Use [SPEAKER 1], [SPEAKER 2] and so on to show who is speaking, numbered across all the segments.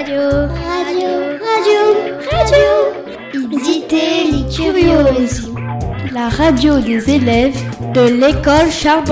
[SPEAKER 1] Radio, radio, radio, radio. Idité curiosi.
[SPEAKER 2] La radio des élèves de l'école Charles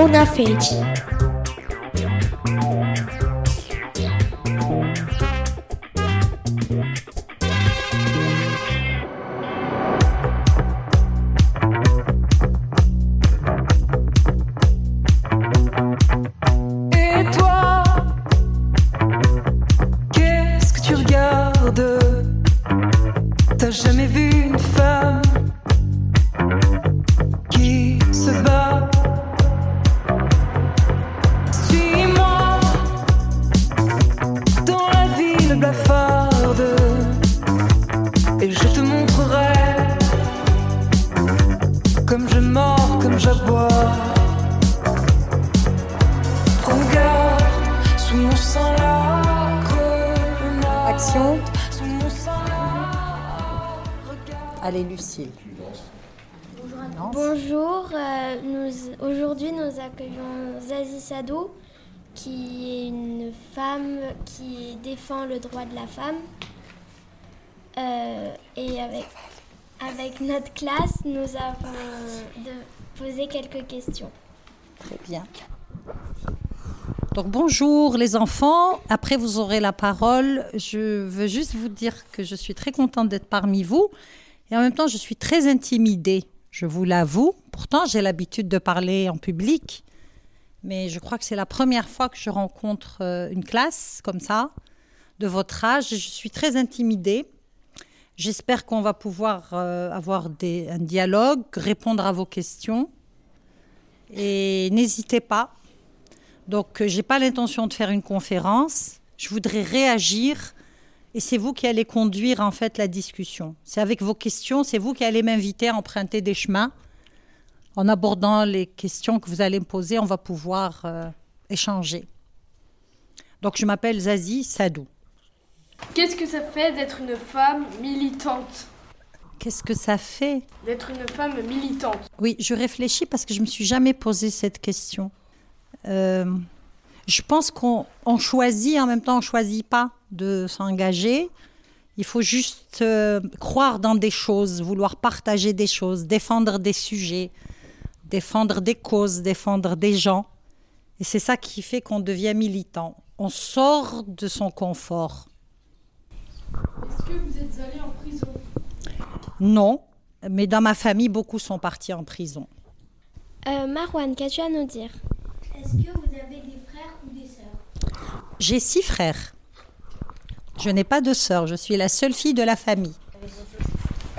[SPEAKER 3] sous mon sang la.
[SPEAKER 4] Action.
[SPEAKER 3] Sous mon sang la regarde.
[SPEAKER 4] Allez, Lucille.
[SPEAKER 5] Bonjour, euh, nous, aujourd'hui nous accueillons Zazie Sadou, qui est une femme qui défend le droit de la femme. Euh, et avec, avec notre classe, nous avons de, posé quelques questions.
[SPEAKER 4] Très bien. Donc bonjour les enfants, après vous aurez la parole. Je veux juste vous dire que je suis très contente d'être parmi vous et en même temps je suis très intimidée, je vous l'avoue. Pourtant j'ai l'habitude de parler en public, mais je crois que c'est la première fois que je rencontre euh, une classe comme ça, de votre âge, je suis très intimidée. J'espère qu'on va pouvoir euh, avoir un dialogue, répondre à vos questions. Et n'hésitez pas. Donc, euh, j'ai pas l'intention de faire une conférence. Je voudrais réagir. Et c'est vous qui allez conduire en fait la discussion. C'est avec vos questions, c'est vous qui allez m'inviter à emprunter des chemins. En abordant les questions que vous allez me poser, on va pouvoir euh, échanger. Donc, je m'appelle Zazie Sadou.
[SPEAKER 6] Qu'est-ce que ça fait d'être une femme militante
[SPEAKER 4] Qu'est-ce que ça fait
[SPEAKER 6] D'être une femme militante.
[SPEAKER 4] Oui, je réfléchis parce que je me suis jamais posé cette question. Euh, je pense qu'on on choisit, en même temps, on choisit pas de s'engager. Il faut juste euh, croire dans des choses, vouloir partager des choses, défendre des sujets, défendre des causes, défendre des gens. Et c'est ça qui fait qu'on devient militant. On sort de son confort.
[SPEAKER 6] Est-ce que vous êtes allée en prison
[SPEAKER 4] Non, mais dans ma famille, beaucoup sont partis en prison.
[SPEAKER 5] Euh, Marwan, qu'as-tu à nous dire?
[SPEAKER 1] Est-ce que vous avez des frères ou des sœurs?
[SPEAKER 4] J'ai six frères. Je n'ai pas de sœur, je suis la seule fille de la famille.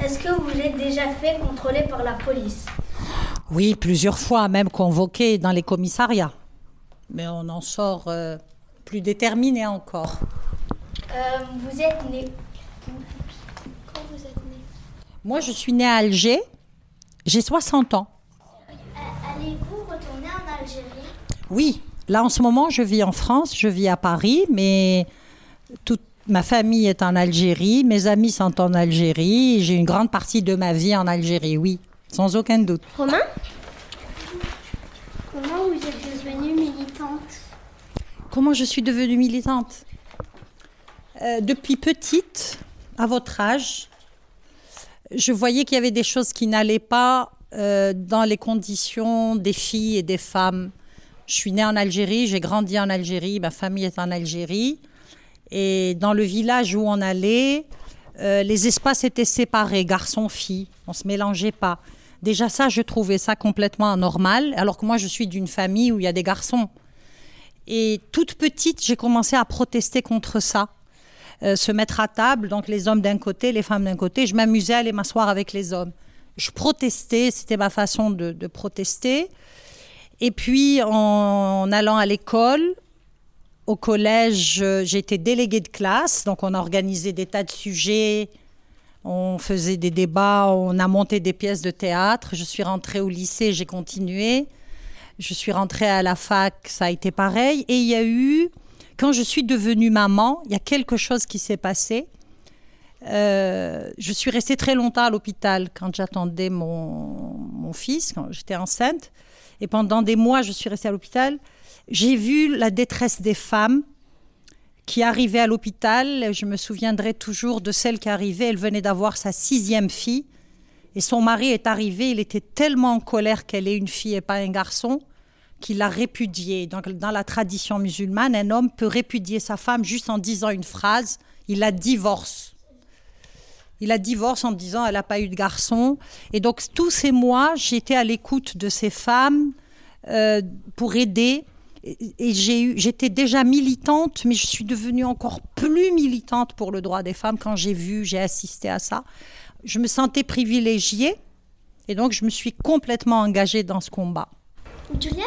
[SPEAKER 1] Est-ce que vous êtes déjà fait contrôler par la police?
[SPEAKER 4] Oui, plusieurs fois, même convoquée dans les commissariats. Mais on en sort euh, plus déterminé encore.
[SPEAKER 1] Euh, Vous êtes né
[SPEAKER 5] Quand vous êtes né?
[SPEAKER 4] Moi, je suis née à Alger. J'ai 60 ans.
[SPEAKER 1] Allez-vous retourner en Algérie?
[SPEAKER 4] Oui, là en ce moment, je vis en France, je vis à Paris, mais toute ma famille est en Algérie, mes amis sont en Algérie, j'ai une grande partie de ma vie en Algérie, oui, sans aucun doute.
[SPEAKER 5] Romain?
[SPEAKER 1] Comment vous êtes devenue militante?
[SPEAKER 4] Comment je suis devenue militante? Euh, Depuis petite, à votre âge, je voyais qu'il y avait des choses qui n'allaient pas euh, dans les conditions des filles et des femmes. Je suis née en Algérie, j'ai grandi en Algérie, ma famille est en Algérie. Et dans le village où on allait, euh, les espaces étaient séparés, garçons-filles, on ne se mélangeait pas. Déjà ça, je trouvais ça complètement anormal, alors que moi, je suis d'une famille où il y a des garçons. Et toute petite, j'ai commencé à protester contre ça. Euh, se mettre à table, donc les hommes d'un côté, les femmes d'un côté. Je m'amusais à aller m'asseoir avec les hommes. Je protestais, c'était ma façon de, protester. Et puis, en, allant à l'école, au collège, euh, j'étais déléguée de classe, donc on organisait des tas de sujets, on faisait des débats, on a monté des pièces de théâtre. Je suis rentrée au lycée, j'ai continué. Je suis rentrée à la fac, ça a été pareil. Et il y a eu, quand je suis devenue maman, il y a quelque chose qui s'est passé. Euh, je suis restée très longtemps à l'hôpital quand j'attendais mon, mon fils, quand j'étais enceinte. Et pendant des mois, je suis restée à l'hôpital. J'ai vu la détresse des femmes qui arrivait à l'hôpital. Je me souviendrai toujours de celle qui arrivait. Elle venait d'avoir sa sixième fille. Et son mari est arrivé. Il était tellement en colère qu'elle est une fille et pas un garçon qu'il l'a répudiée. Donc, dans la tradition musulmane, un homme peut répudier sa femme juste en disant une phrase. Il la divorce. Il la divorce en disant elle n'a pas eu de garçon. Et donc, tous ces mois, j'étais à l'écoute de ces femmes euh, pour aider et j'étais déjà militante, mais je suis devenue encore plus militante pour le droit des femmes quand j'ai vu, j'ai assisté à ça. Je me sentais privilégiée et donc je me suis complètement engagée dans ce combat.
[SPEAKER 5] Juliane,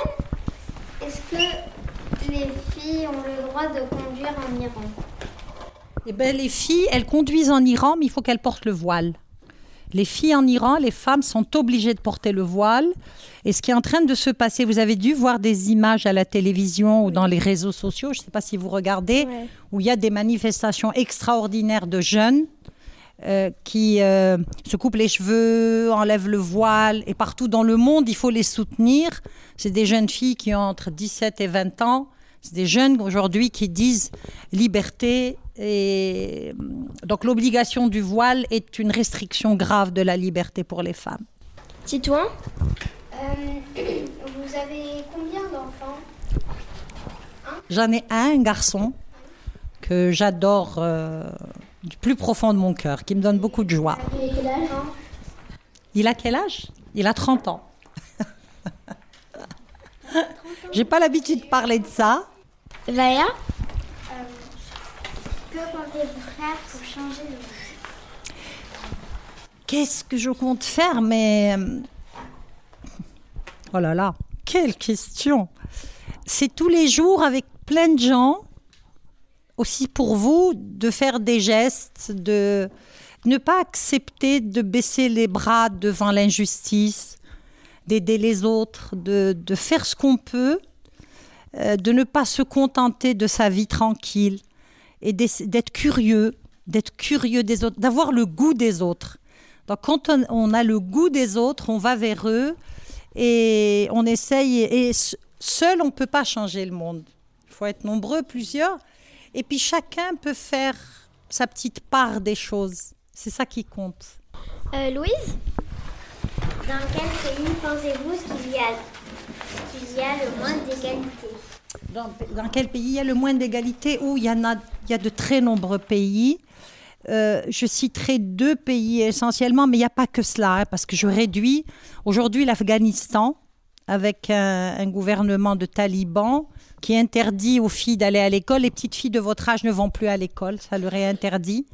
[SPEAKER 5] est-ce que les filles ont le droit de conduire en Iran?
[SPEAKER 4] Eh ben, les filles, elles conduisent en Iran, mais il faut qu'elles portent le voile. Les filles en Iran, les femmes sont obligées de porter le voile. Et ce qui est en train de se passer, vous avez dû voir des images à la télévision ou dans les réseaux sociaux, je ne sais pas si vous regardez,
[SPEAKER 5] Ouais.
[SPEAKER 4] où il y a des manifestations extraordinaires de jeunes euh, qui euh, se coupent les cheveux, enlèvent le voile. Et partout dans le monde, il faut les soutenir. C'est des jeunes filles qui ont entre 17 et 20 ans. C'est des jeunes aujourd'hui qui disent liberté. Et donc l'obligation du voile est une restriction grave de la liberté pour les femmes.
[SPEAKER 5] Titouan Vous avez combien d'enfants?
[SPEAKER 4] J'en ai un, un garçon que j'adore euh, du plus profond de mon cœur, qui me donne beaucoup de joie. Il a quel âge? Il a 30 ans. J'ai pas l'habitude de parler de ça.
[SPEAKER 5] Vaya
[SPEAKER 1] Que comptez-vous faire pour changer le monde
[SPEAKER 4] Qu'est-ce que je compte faire Mais euh, oh là là, quelle question C'est tous les jours avec plein de gens, aussi pour vous, de faire des gestes, de ne pas accepter de baisser les bras devant l'injustice, d'aider les autres, de, de faire ce qu'on peut, euh, de ne pas se contenter de sa vie tranquille et d'être curieux, d'être curieux des autres, d'avoir le goût des autres. Donc quand on, a le goût des autres, on va vers eux et on essaye. Et, seul, on ne peut pas changer le monde. Il faut être nombreux, plusieurs. Et puis chacun peut faire sa petite part des choses. C'est ça qui compte.
[SPEAKER 5] Euh, Louise?
[SPEAKER 1] Dans quel pays pensez-vous qu'il y a, qu'il y a le moins d'égalité?
[SPEAKER 4] Dans, dans quel pays il y a le moins d'égalité? Où il y en a, il y a de très nombreux pays. Euh, je citerai deux pays essentiellement, mais il n'y a pas que cela, hein, parce que je réduis aujourd'hui l'Afghanistan avec un, un gouvernement de talibans qui interdit aux filles d'aller à l'école. Les petites filles de votre âge ne vont plus à l'école, ça leur est interdit.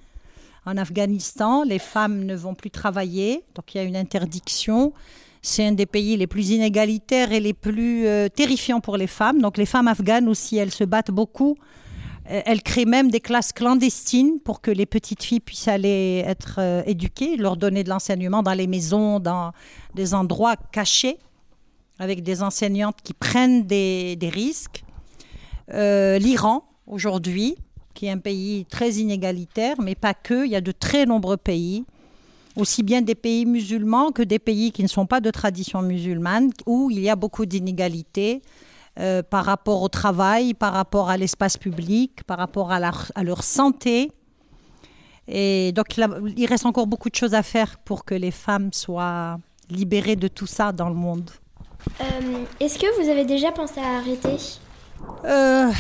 [SPEAKER 4] En Afghanistan, les femmes ne vont plus travailler, donc il y a une interdiction. C'est un des pays les plus inégalitaires et les plus euh, terrifiants pour les femmes. Donc les femmes afghanes aussi, elles se battent beaucoup. Euh, Elles créent même des classes clandestines pour que les petites filles puissent aller être euh, éduquées, leur donner de l'enseignement dans les maisons, dans des endroits cachés, avec des enseignantes qui prennent des, des risques. Euh, L'Iran, aujourd'hui, qui est un pays très inégalitaire, mais pas que, il y a de très nombreux pays aussi bien des pays musulmans que des pays qui ne sont pas de tradition musulmane, où il y a beaucoup d'inégalités euh, par rapport au travail, par rapport à l'espace public, par rapport à, leur santé. Et donc, il reste encore beaucoup de choses à faire pour que les femmes soient libérées de tout ça dans le monde.
[SPEAKER 5] Euh, Est-ce que vous avez déjà pensé à arrêter?
[SPEAKER 4] Euh,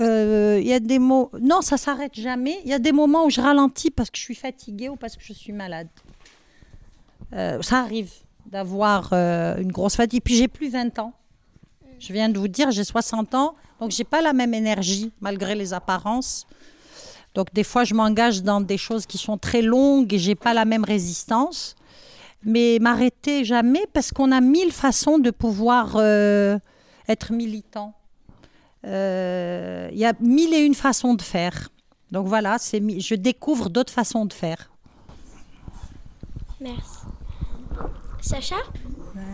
[SPEAKER 4] euh, Il y a des mots. Non, ça s'arrête jamais. Il y a des moments où je ralentis parce que je suis fatiguée ou parce que je suis malade. Euh, ça arrive d'avoir euh, une grosse fatigue. Puis j'ai plus 20 ans. Je viens de vous dire, j'ai 60 ans, donc j'ai pas la même énergie malgré les apparences. Donc des fois, je m'engage dans des choses qui sont très longues et j'ai pas la même résistance. Mais m'arrêter jamais parce qu'on a mille façons de pouvoir euh, être militant. Euh, Il y a mille et une façons de faire. Donc voilà, je découvre d'autres façons de faire.
[SPEAKER 5] Merci. Sacha?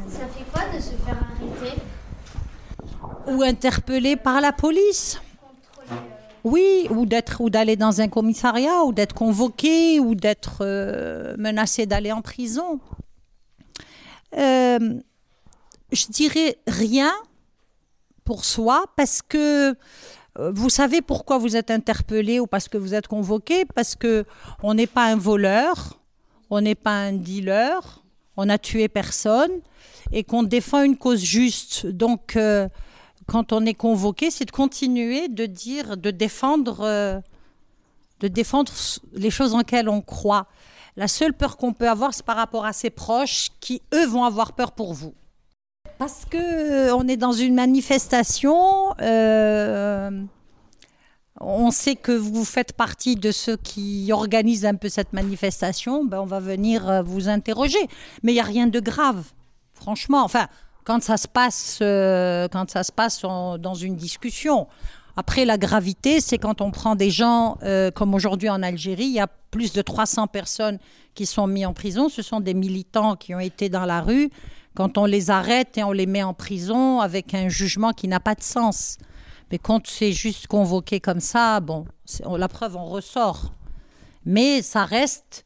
[SPEAKER 6] Ça fait quoi de se faire arrêter?
[SPEAKER 4] Ou interpellé par la police. Oui, ou d'être ou d'aller dans un commissariat, ou d'être convoqué, ou d'être euh, menacé d'aller en prison. Euh, je dirais rien pour soi parce que Euh, Vous savez pourquoi vous êtes interpellé ou parce que vous êtes convoqué? Parce que on n'est pas un voleur, on n'est pas un dealer, on n'a tué personne et qu'on défend une cause juste. Donc, euh, quand on est convoqué, c'est de continuer de dire, de défendre, euh, de défendre les choses en lesquelles on croit. La seule peur qu'on peut avoir, c'est par rapport à ses proches qui, eux, vont avoir peur pour vous. Parce que euh, on est dans une manifestation, euh, on sait que vous faites partie de ceux qui organisent un peu cette manifestation, ben on va venir euh, vous interroger. Mais il n'y a rien de grave, franchement. Enfin, quand ça se passe, quand ça se passe dans une discussion. Après, la gravité, c'est quand on prend des gens, euh, comme aujourd'hui en Algérie, il y a plus de 300 personnes qui sont mises en prison. Ce sont des militants qui ont été dans la rue. Quand on les arrête et on les met en prison avec un jugement qui n'a pas de sens. Mais quand c'est juste convoqué comme ça, bon, on- la preuve, on ressort. Mais ça reste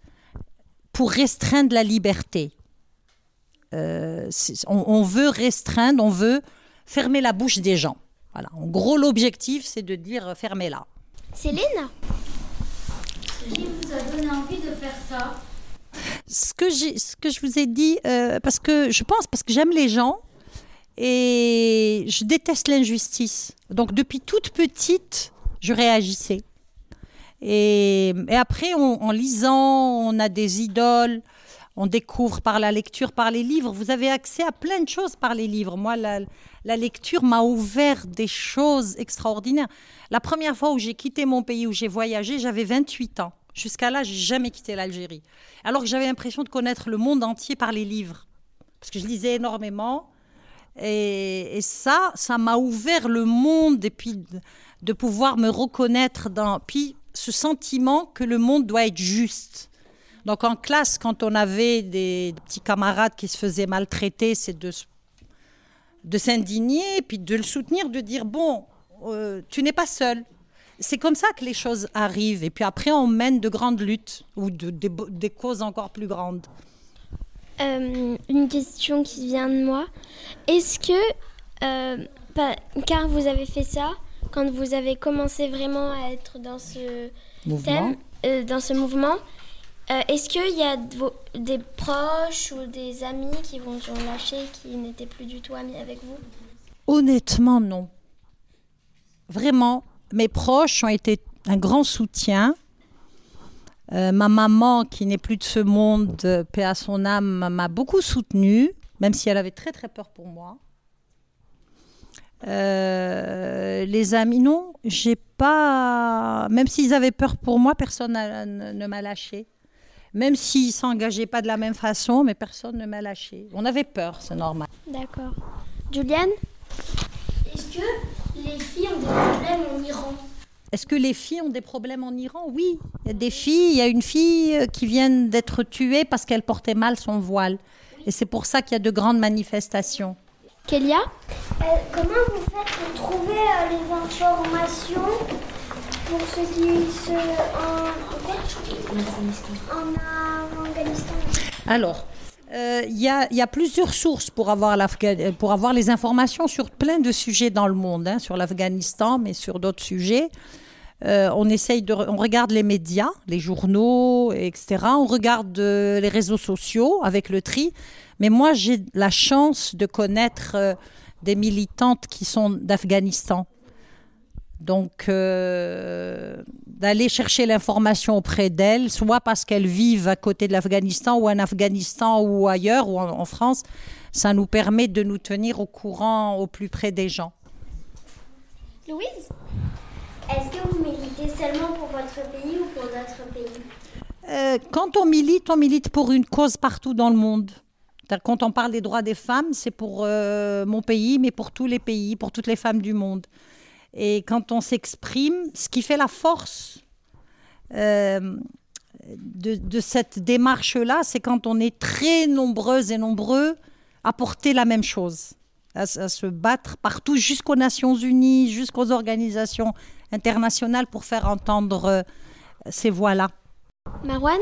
[SPEAKER 4] pour restreindre la liberté. Euh, on veut restreindre, on veut fermer la bouche des gens. Voilà. En gros, l'objectif, c'est de dire euh, fermez-la.
[SPEAKER 5] Céline?
[SPEAKER 7] Qui vous a donné envie de faire ça
[SPEAKER 4] ce que, j'ai- ce que je vous ai dit, euh, parce que je pense, parce que j'aime les gens et je déteste l'injustice. Donc depuis toute petite, je réagissais. Et, et après, on- en lisant, on a des idoles, on découvre par la lecture, par les livres. Vous avez accès à plein de choses par les livres. Moi, la, la lecture m'a ouvert des choses extraordinaires. La première fois où j'ai quitté mon pays, où j'ai voyagé, j'avais 28 ans. Jusqu'à là, j'ai jamais quitté l'Algérie. Alors que j'avais l'impression de connaître le monde entier par les livres. Parce que je lisais énormément. Et, ça, ça m'a ouvert le monde et puis de, de pouvoir me reconnaître dans. Puis ce sentiment que le monde doit être juste. Donc en classe, quand on avait des, petits camarades qui se faisaient maltraiter, c'est de, s'indigner, puis de le soutenir, de dire bon, euh, tu n'es pas seul. C'est comme ça que les choses arrivent. Et puis après, on mène de grandes luttes ou de- des causes encore plus grandes.
[SPEAKER 5] Euh, une question qui vient de moi. Est-ce que, euh, pas- car vous avez fait ça, quand vous avez commencé vraiment à être dans ce
[SPEAKER 4] Mouvement.
[SPEAKER 5] thème, euh, dans ce mouvement, euh, est-ce qu'il y a des proches ou des amis qui vont ont lâché, qui n'étaient plus du tout amis avec vous?
[SPEAKER 4] Honnêtement, non. Vraiment, mes proches ont été un grand soutien. Euh, ma maman, qui n'est plus de ce monde, euh, paix à son âme, m'a beaucoup soutenue, même si elle avait très très peur pour moi. Les amis, non, j'ai pas. Même s'ils avaient peur pour moi, personne ne m'a lâché. Même s'ils s'engageaient pas de la même façon, mais personne ne m'a lâché. On avait peur, c'est normal.
[SPEAKER 5] D'accord. Juliane?
[SPEAKER 1] Est-ce que les filles ont des problèmes en Iran?
[SPEAKER 4] Est-ce que les filles ont des problèmes en Iran? Oui, il y a des filles. Il y a une fille euh, qui vient d'être tuée parce qu'elle portait mal son voile. Et c'est pour ça qu'il y a de grandes manifestations.
[SPEAKER 5] Kélia?
[SPEAKER 1] Euh, Comment vous faites pour trouver euh, les informations? Pour ceux qui en, Afghanistan
[SPEAKER 4] Alors, euh, il y, a, plusieurs sources pour avoir, l'Afga- euh, pour avoir les informations sur plein de sujets dans le monde, hein, sur l'Afghanistan, mais sur d'autres sujets. Euh, on essaye de, on regarde les médias, les journaux, etc. On regarde les réseaux sociaux avec le tri. Mais moi, j'ai la chance de connaître des militantes qui sont d'Afghanistan. Donc, euh, d'aller chercher l'information auprès d'elles, soit parce qu'elles vivent à côté de l'Afghanistan ou en Afghanistan ou ailleurs ou en, en France, ça nous permet de nous tenir au courant au plus près des gens.
[SPEAKER 1] Louise Est-ce que vous militez seulement pour votre pays ou pour d'autres pays?
[SPEAKER 4] Euh, quand on milite, on milite pour une cause partout dans le monde. Quand on parle des droits des femmes, c'est pour euh, mon pays, mais pour tous les pays, pour toutes les femmes du monde. Et quand on s'exprime, ce qui fait la force euh, de, de cette démarche-là, c'est quand on est très nombreuses et nombreux à porter la même chose, à, se battre partout jusqu'aux Nations Unies, jusqu'aux organisations internationales pour faire entendre euh, ces voix-là.
[SPEAKER 5] Marwan?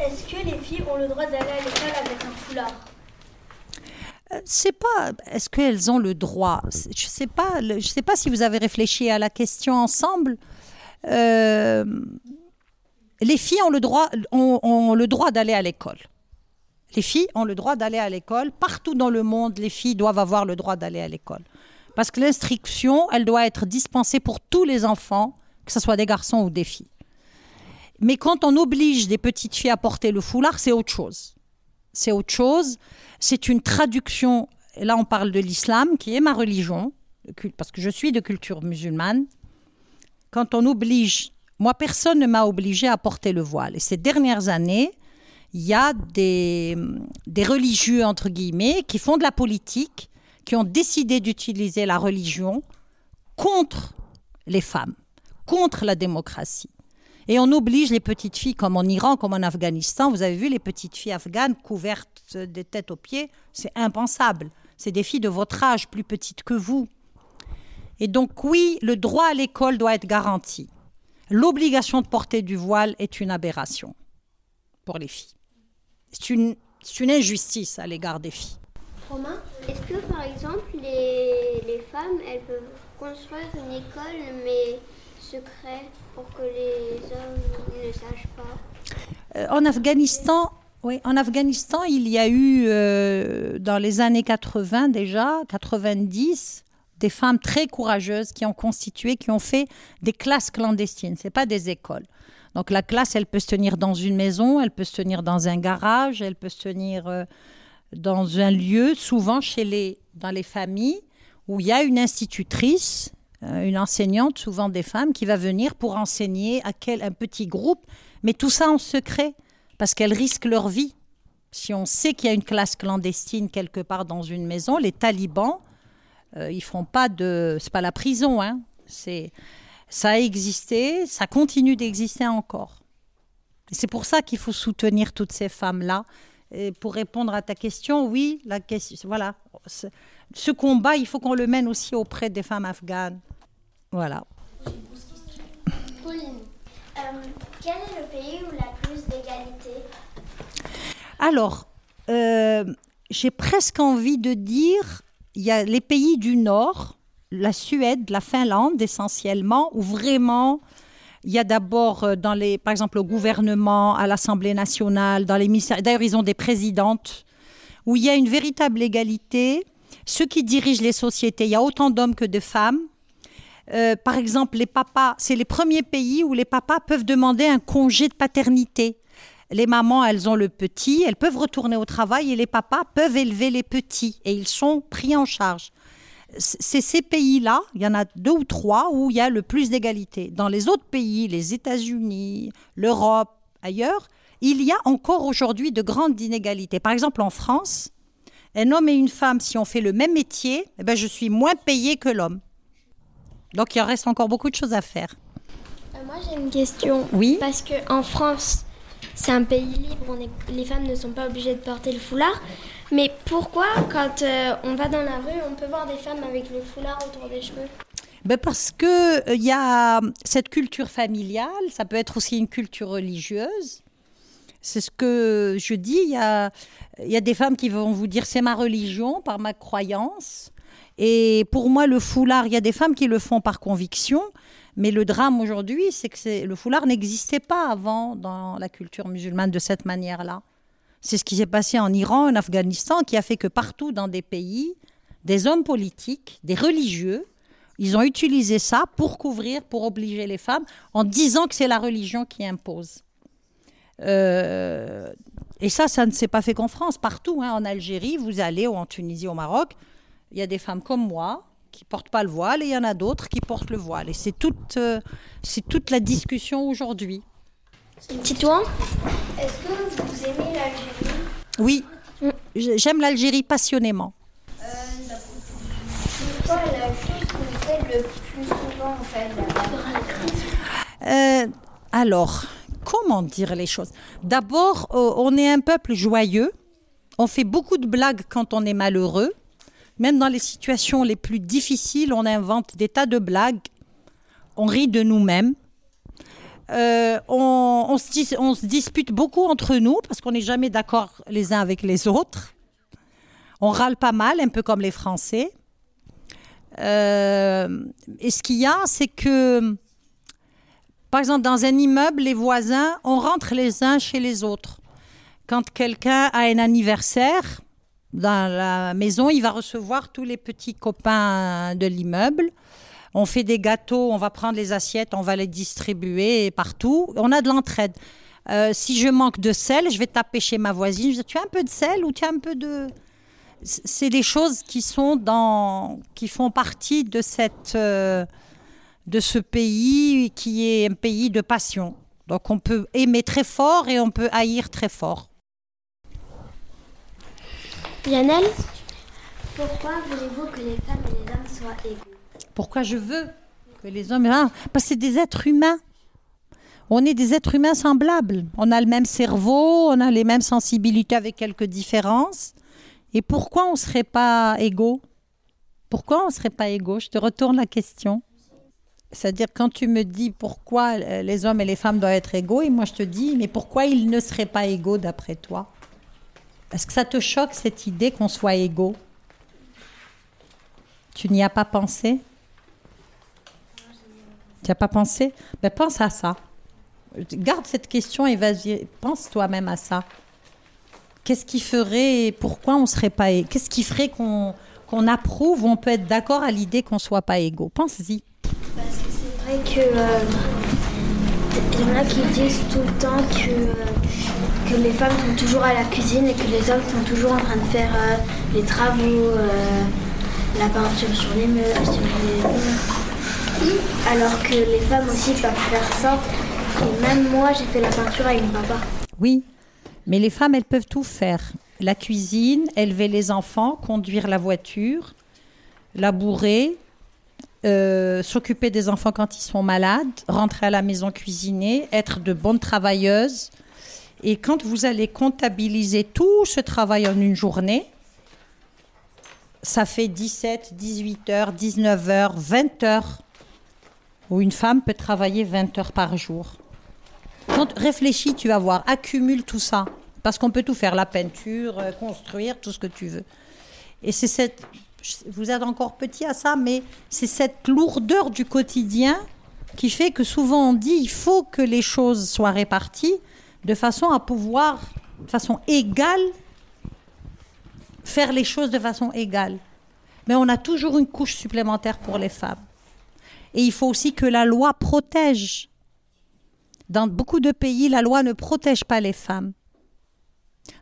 [SPEAKER 1] Est-ce que les filles ont le droit d'aller à l'école avec un foulard?
[SPEAKER 4] C'est pas. Est-ce qu'elles ont le droit? Je sais pas. Je sais pas si vous avez réfléchi à la question ensemble. Euh, les filles ont le droit, ont, ont le droit d'aller à l'école. Les filles ont le droit d'aller à l'école. Partout dans le monde, les filles doivent avoir le droit d'aller à l'école. Parce que l'instruction, elle doit être dispensée pour tous les enfants, que ce soit des garçons ou des filles. Mais quand on oblige des petites filles à porter le foulard, c'est autre chose. C'est autre chose. C'est une traduction. Et là, on parle de l'islam, qui est ma religion, parce que je suis de culture musulmane. Quand on oblige, moi, personne ne m'a obligé à porter le voile. Et ces dernières années, il y a des, des religieux, entre guillemets, qui font de la politique, qui ont décidé d'utiliser la religion contre les femmes, contre la démocratie. Et on oblige les petites filles, comme en Iran, comme en Afghanistan. Vous avez vu les petites filles afghanes couvertes des têtes aux pieds C'est impensable. C'est des filles de votre âge, plus petites que vous. Et donc oui, le droit à l'école doit être garanti. L'obligation de porter du voile est une aberration pour les filles. C'est une, injustice à l'égard des filles.
[SPEAKER 1] Romain, est-ce que par exemple les femmes, elles peuvent construire une école mais secret pour que les hommes ne sachent pas
[SPEAKER 4] Euh, en Afghanistan, oui, en Afghanistan, il y a eu euh, dans les années 80 déjà, 90, des femmes très courageuses qui ont constitué, qui ont fait des classes clandestines. C'est pas des écoles. Donc la classe, elle peut se tenir dans une maison, elle peut se tenir dans un garage, elle peut se tenir euh, dans un lieu, souvent chez les, dans les familles où il y a une institutrice, une enseignante, souvent des femmes, qui va venir pour enseigner à quel un petit groupe, mais tout ça en secret parce qu'elles risquent leur vie. Si on sait qu'il y a une classe clandestine quelque part dans une maison, les talibans, euh, ils font pas de, c'est pas la prison, hein. C'est, ça a existé, ça continue d'exister encore. Et c'est pour ça qu'il faut soutenir toutes ces femmes-là. Et pour répondre à ta question, oui, la question, voilà, ce, combat, il faut qu'on le mène aussi auprès des femmes afghanes. Voilà.
[SPEAKER 1] Pauline, euh, quel est le pays où la plus d'égalité?
[SPEAKER 4] Alors, euh, j'ai presque envie de dire, il y a les pays du Nord, la Suède, la Finlande essentiellement, où vraiment il y a d'abord, euh, dans les, par exemple, au gouvernement, à l'Assemblée nationale, dans les ministères. D'ailleurs, ils ont des présidentes où il y a une véritable égalité. Ceux qui dirigent les sociétés, il y a autant d'hommes que de femmes. Euh, par exemple, les papas, c'est les premiers pays où les papas peuvent demander un congé de paternité. Les mamans, elles ont le petit, elles peuvent retourner au travail et les papas peuvent élever les petits et ils sont pris en charge. C'est ces pays-là, il y en a deux ou trois, où il y a le plus d'égalité. Dans les autres pays, les États-Unis, l'Europe, ailleurs, il y a encore aujourd'hui de grandes inégalités. Par exemple, en France, un homme et une femme, si on fait le même métier, eh ben, je suis moins payée que l'homme. Donc il en reste encore beaucoup de choses à faire.
[SPEAKER 5] Euh, moi j'ai une question.
[SPEAKER 4] Oui.
[SPEAKER 5] Parce que en France, c'est un pays libre, on est- les femmes ne sont pas obligées de porter le foulard. Mais pourquoi, quand euh, on va dans la rue, on peut voir des femmes avec le foulard autour des cheveux?
[SPEAKER 4] Ben parce que euh, il y a cette culture familiale, ça peut être aussi une culture religieuse. C'est ce que je dis. Il y a, des femmes qui vont vous dire c'est ma religion, par ma croyance. Et pour moi, le foulard, il y a des femmes qui le font par conviction. Mais le drame aujourd'hui, c'est que le foulard n'existait pas avant dans la culture musulmane de cette manière-là. C'est ce qui s'est passé en Iran, en Afghanistan, qui a fait que partout dans des pays, des hommes politiques, des religieux, ils ont utilisé ça pour couvrir, pour obliger les femmes, en disant que c'est la religion qui impose. Euh, et ça, ça ne s'est pas fait qu'en France, partout. hein. En Algérie, vous allez, ou en Tunisie, au Maroc, il y a des femmes comme moi qui portent pas le voile, et il y en a d'autres qui portent le voile. Et c'est toute, euh, c'est toute la discussion aujourd'hui.
[SPEAKER 5] Titouan
[SPEAKER 1] Est-ce que vous aimez l'Algérie?
[SPEAKER 4] Oui, j'aime l'Algérie passionnément.
[SPEAKER 1] C'est quoi la chose que vous faites le plus souvent en fait
[SPEAKER 4] Euh, alors, comment dire les choses D'abord, euh, on est un peuple joyeux. On fait beaucoup de blagues quand on est malheureux. Même dans les situations les plus difficiles, on invente des tas de blagues. On rit de nous-mêmes. Euh, on, se dispute beaucoup entre nous parce qu'on n'est jamais d'accord les uns avec les autres. On râle pas mal, un peu comme les Français. Euh, et ce qu'il y a, c'est que, par exemple, dans un immeuble, les voisins, on rentre les uns chez les autres. Quand quelqu'un a un anniversaire dans la maison, il va recevoir tous les petits copains de l'immeuble. On fait des gâteaux, on va prendre les assiettes, on va les distribuer partout. On a de l'entraide. Euh, si je manque de sel, je vais taper chez ma voisine. Je dis, tu as un peu de sel ou tu as un peu de... C'est des choses qui sont dans, qui font partie de cette, euh, de ce pays qui est un pays de passion. Donc on peut aimer très fort et on peut haïr très fort.
[SPEAKER 5] Lionel?
[SPEAKER 1] Pourquoi voulez-vous que les femmes et les hommes soient égaux?
[SPEAKER 4] Pourquoi je veux que les hommes... Ah, parce que c'est des êtres humains. On est des êtres humains semblables. On a le même cerveau, on a les mêmes sensibilités avec quelques différences. Et pourquoi on ne serait pas égaux? Pourquoi on ne serait pas égaux? Je te retourne la question. C'est-à-dire quand tu me dis pourquoi les hommes et les femmes doivent être égaux, et moi je te dis, mais pourquoi ils ne seraient pas égaux d'après toi? Est-ce que ça te choque cette idée qu'on soit égaux? Tu n'y as pas pensé? Tu n'as pas pensé? Ben, Pense à ça. Garde cette question et vas-y, pense toi-même à ça. Qu'est-ce qui ferait, pourquoi on serait pas, qu'est-ce qui ferait qu'on approuve ou on peut être d'accord à l'idée qu'on soit pas égaux? Pense-y.
[SPEAKER 1] Parce que c'est vrai que euh, il y en a qui disent tout le temps que, euh, que les femmes sont toujours à la cuisine et que les hommes sont toujours en train de faire euh, les travaux, euh, la peinture sur les murs, sur les. Alors que les femmes aussi peuvent faire ça. Et même moi, j'ai fait la peinture avec mon papa.
[SPEAKER 4] Oui, mais les femmes, elles peuvent tout faire. La cuisine, élever les enfants, conduire la voiture, labourer, euh, s'occuper des enfants quand ils sont malades, rentrer à la maison cuisiner, être de bonnes travailleuses. Et quand vous allez comptabiliser tout ce travail en une journée, ça fait 17, 18 heures, 19 heures, 20 heures où une femme peut travailler 20 heures par jour. Quand réfléchis, tu vas voir, accumule tout ça. Parce qu'on peut tout faire, la peinture, euh, construire, tout ce que tu veux. Et c'est cette. Vous êtes encore petit à ça, mais c'est cette lourdeur du quotidien qui fait que souvent on dit il faut que les choses soient réparties de façon à pouvoir, de façon égale, faire les choses de façon égale. Mais on a toujours une couche supplémentaire pour les femmes. Et il faut aussi que la loi protège. Dans beaucoup de pays, la loi ne protège pas les femmes.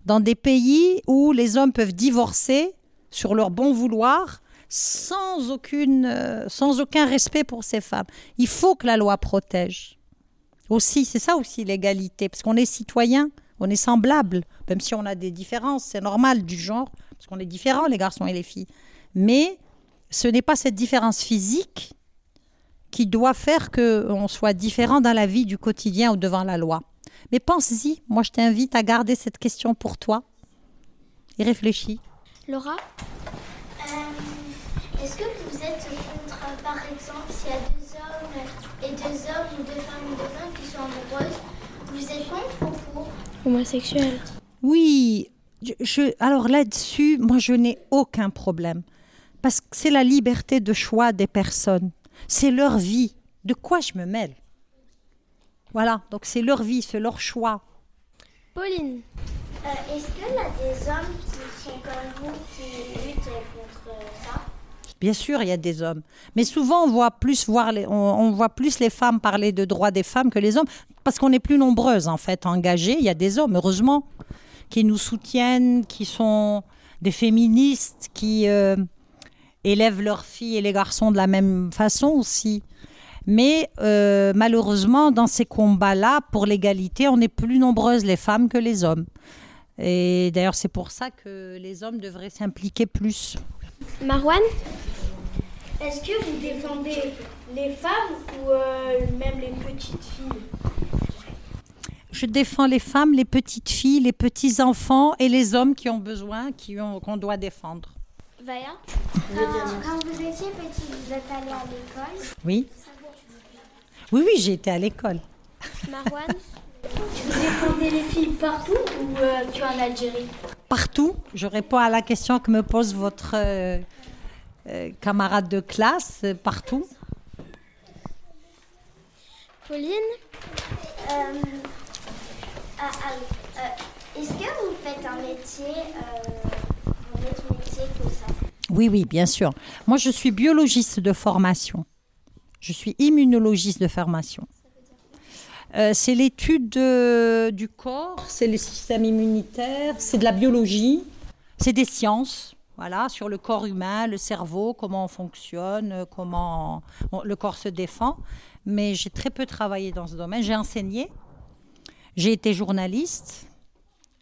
[SPEAKER 4] Dans des pays où les hommes peuvent divorcer sur leur bon vouloir, sans, aucune, euh, sans aucun respect pour ces femmes. Il faut que la loi protège. Aussi, c'est ça aussi l'égalité, parce qu'on est citoyen, on est semblable, même si on a des différences, c'est normal du genre, parce qu'on est différents les garçons et les filles. Mais ce n'est pas cette différence physique qui doit faire qu'on soit différent dans la vie du quotidien ou devant la loi. Mais pense-y, moi je t'invite à garder cette question pour toi et réfléchis.
[SPEAKER 5] Laura
[SPEAKER 1] Euh, Est-ce que vous êtes contre, par exemple, s'il y a deux hommes et deux hommes ou deux femmes ou deux femmes qui sont amoureuses, vous êtes contre ou pour?
[SPEAKER 5] Homosexuel.
[SPEAKER 4] Oui, je, je- alors là-dessus, moi je n'ai aucun problème. Parce que c'est la liberté de choix des personnes. C'est leur vie. De quoi je me mêle? Voilà, donc c'est leur vie, c'est leur choix.
[SPEAKER 5] Pauline.
[SPEAKER 1] Euh, Est-ce qu'il y a des hommes qui
[SPEAKER 4] Bien sûr, il y a des hommes. Mais souvent, on voit plus, les, on voit plus les femmes parler de droits des femmes que les hommes, parce qu'on est plus nombreuses, en fait, engagées. Il y a des hommes, heureusement, qui nous soutiennent, qui sont des féministes, qui euh, élèvent leurs filles et les garçons de la même façon aussi. Mais euh, malheureusement, dans ces combats-là, pour l'égalité, on est plus nombreuses les femmes que les hommes. Et d'ailleurs, c'est pour ça que les hommes devraient s'impliquer plus.
[SPEAKER 5] Marouane
[SPEAKER 6] Est-ce que vous défendez les femmes ou euh, même les petites filles?
[SPEAKER 4] Je défends les femmes, les petites filles, les petits enfants et les hommes qui ont besoin, qui ont qu'on doit défendre.
[SPEAKER 5] Vaya?
[SPEAKER 1] Quand, quand vous étiez petit, vous êtes allé à l'école?
[SPEAKER 4] Oui. Oui, oui, j'ai été à l'école.
[SPEAKER 5] Marouane
[SPEAKER 6] Vous défendez les filles partout ou euh, qu'en Algérie?
[SPEAKER 4] Partout. Je réponds à la question que me pose votre euh, euh, camarade de classe. euh, Partout.
[SPEAKER 5] Pauline
[SPEAKER 8] oui. Est-ce que vous faites un métier, euh, un autre métier que ça?
[SPEAKER 4] Oui, oui, bien sûr. Moi, je suis biologiste de formation. Je suis immunologiste de formation. Euh, c'est l'étude de- du corps, c'est le système immunitaire, c'est de la biologie, c'est des sciences, voilà, sur le corps humain, le cerveau, comment on fonctionne, euh, comment le corps se défend. Mais j'ai très peu travaillé dans ce domaine. J'ai enseigné, j'ai été journaliste,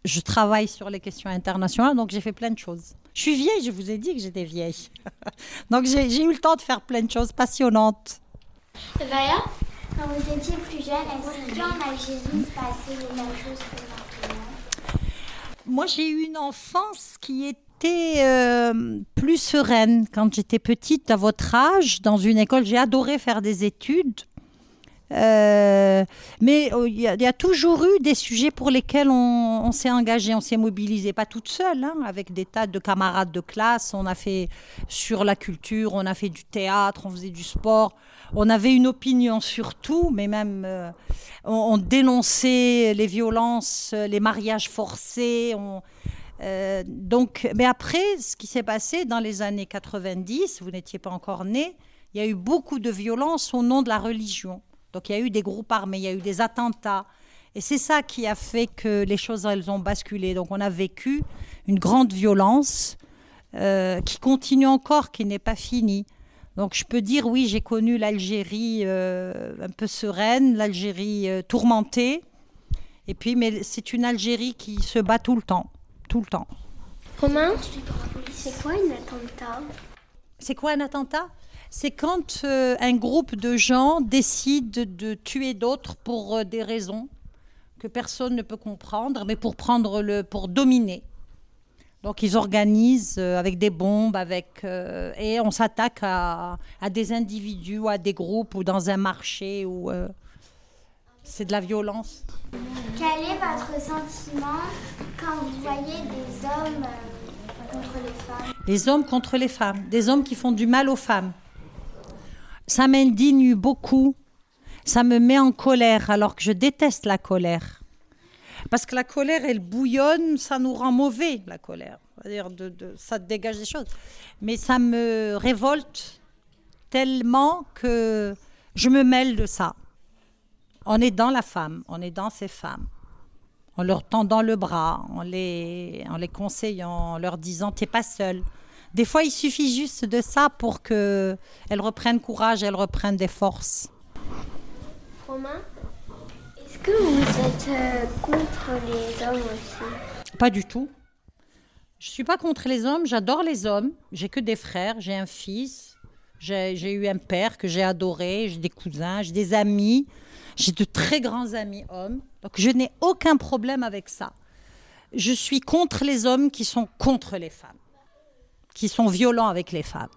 [SPEAKER 4] je travaille sur les questions internationales, donc j'ai fait plein de choses. Je suis vieille, je vous ai dit que j'étais vieille. donc j'ai j'ai eu le temps de faire plein de choses passionnantes.
[SPEAKER 5] Vaya
[SPEAKER 8] Quand vous étiez plus jeune, est-ce qu'en Algérie se passait les mêmes choses que maintenant
[SPEAKER 4] Moi, j'ai eu une enfance qui était euh, plus sereine. Quand j'étais petite, à votre âge, dans une école, j'ai adoré faire des études. Euh, mais euh, il y, a- toujours eu des sujets pour lesquels on, s'est engagé, on s'est mobilisé, pas toute seule, hein, avec des tas de camarades de classe. On a fait sur la culture, on a fait du théâtre, on faisait du sport. On avait une opinion sur tout, mais même euh, on, on dénonçait les violences, les mariages forcés. Euh, donc, mais après, ce qui s'est passé dans les années 90, vous n'étiez pas encore né, il y a eu beaucoup de violences au nom de la religion. Donc, il y a eu des groupes armés, il y a eu des attentats. Et c'est ça qui a fait que les choses, elles ont basculé. Donc, on a vécu une grande violence euh, qui continue encore, qui n'est pas finie. Donc, je peux dire, oui, j'ai connu l'Algérie euh, un peu sereine, l'Algérie euh, tourmentée. Et puis, mais c'est une Algérie qui se bat tout le temps, tout le temps.
[SPEAKER 5] Romain
[SPEAKER 8] C'est quoi une attentat?
[SPEAKER 4] C'est quoi un attentat? C'est quand euh, un groupe de gens décide de tuer d'autres pour euh, des raisons que personne ne peut comprendre, mais pour prendre le, pour dominer. Donc ils organisent euh, avec des bombes, avec et on s'attaque à, à des individus, ou à des groupes, ou dans un marché, ou c'est de la violence.
[SPEAKER 8] Quel est votre sentiment quand vous voyez des hommes contre les femmes?
[SPEAKER 4] Les hommes contre les femmes, des hommes qui font du mal aux femmes. Ça m'indigne beaucoup, ça me met en colère alors que je déteste la colère. Parce que la colère, elle bouillonne, ça nous rend mauvais, la colère. Ça dégage des choses. Mais ça me révolte tellement que je me mêle de ça. On est dans la femme, on est dans ces femmes. En leur tendant le bras, en les, en les conseillant, en leur disant T'es pas seule. Des fois, il suffit juste de ça pour qu'elles reprennent courage, elles reprennent des forces.
[SPEAKER 5] Romain
[SPEAKER 8] Est-ce que vous êtes euh, contre les hommes aussi?
[SPEAKER 4] Pas du tout. Je suis pas contre les hommes, j'adore les hommes. J'ai que des frères, j'ai un fils, j'ai j'ai eu un père que j'ai adoré, j'ai des cousins, j'ai des amis, j'ai de très grands amis hommes. Donc je n'ai aucun problème avec ça. Je suis contre les hommes qui sont contre les femmes, qui sont violents avec les femmes.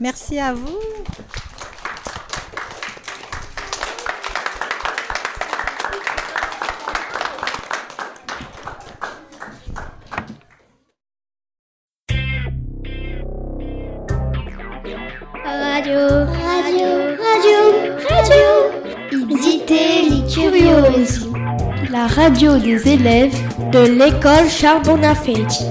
[SPEAKER 4] Merci à vous.
[SPEAKER 2] Radio, radio, radio, radio. Idité les curieuses. La radio des élèves de l'école Charbon à Fête.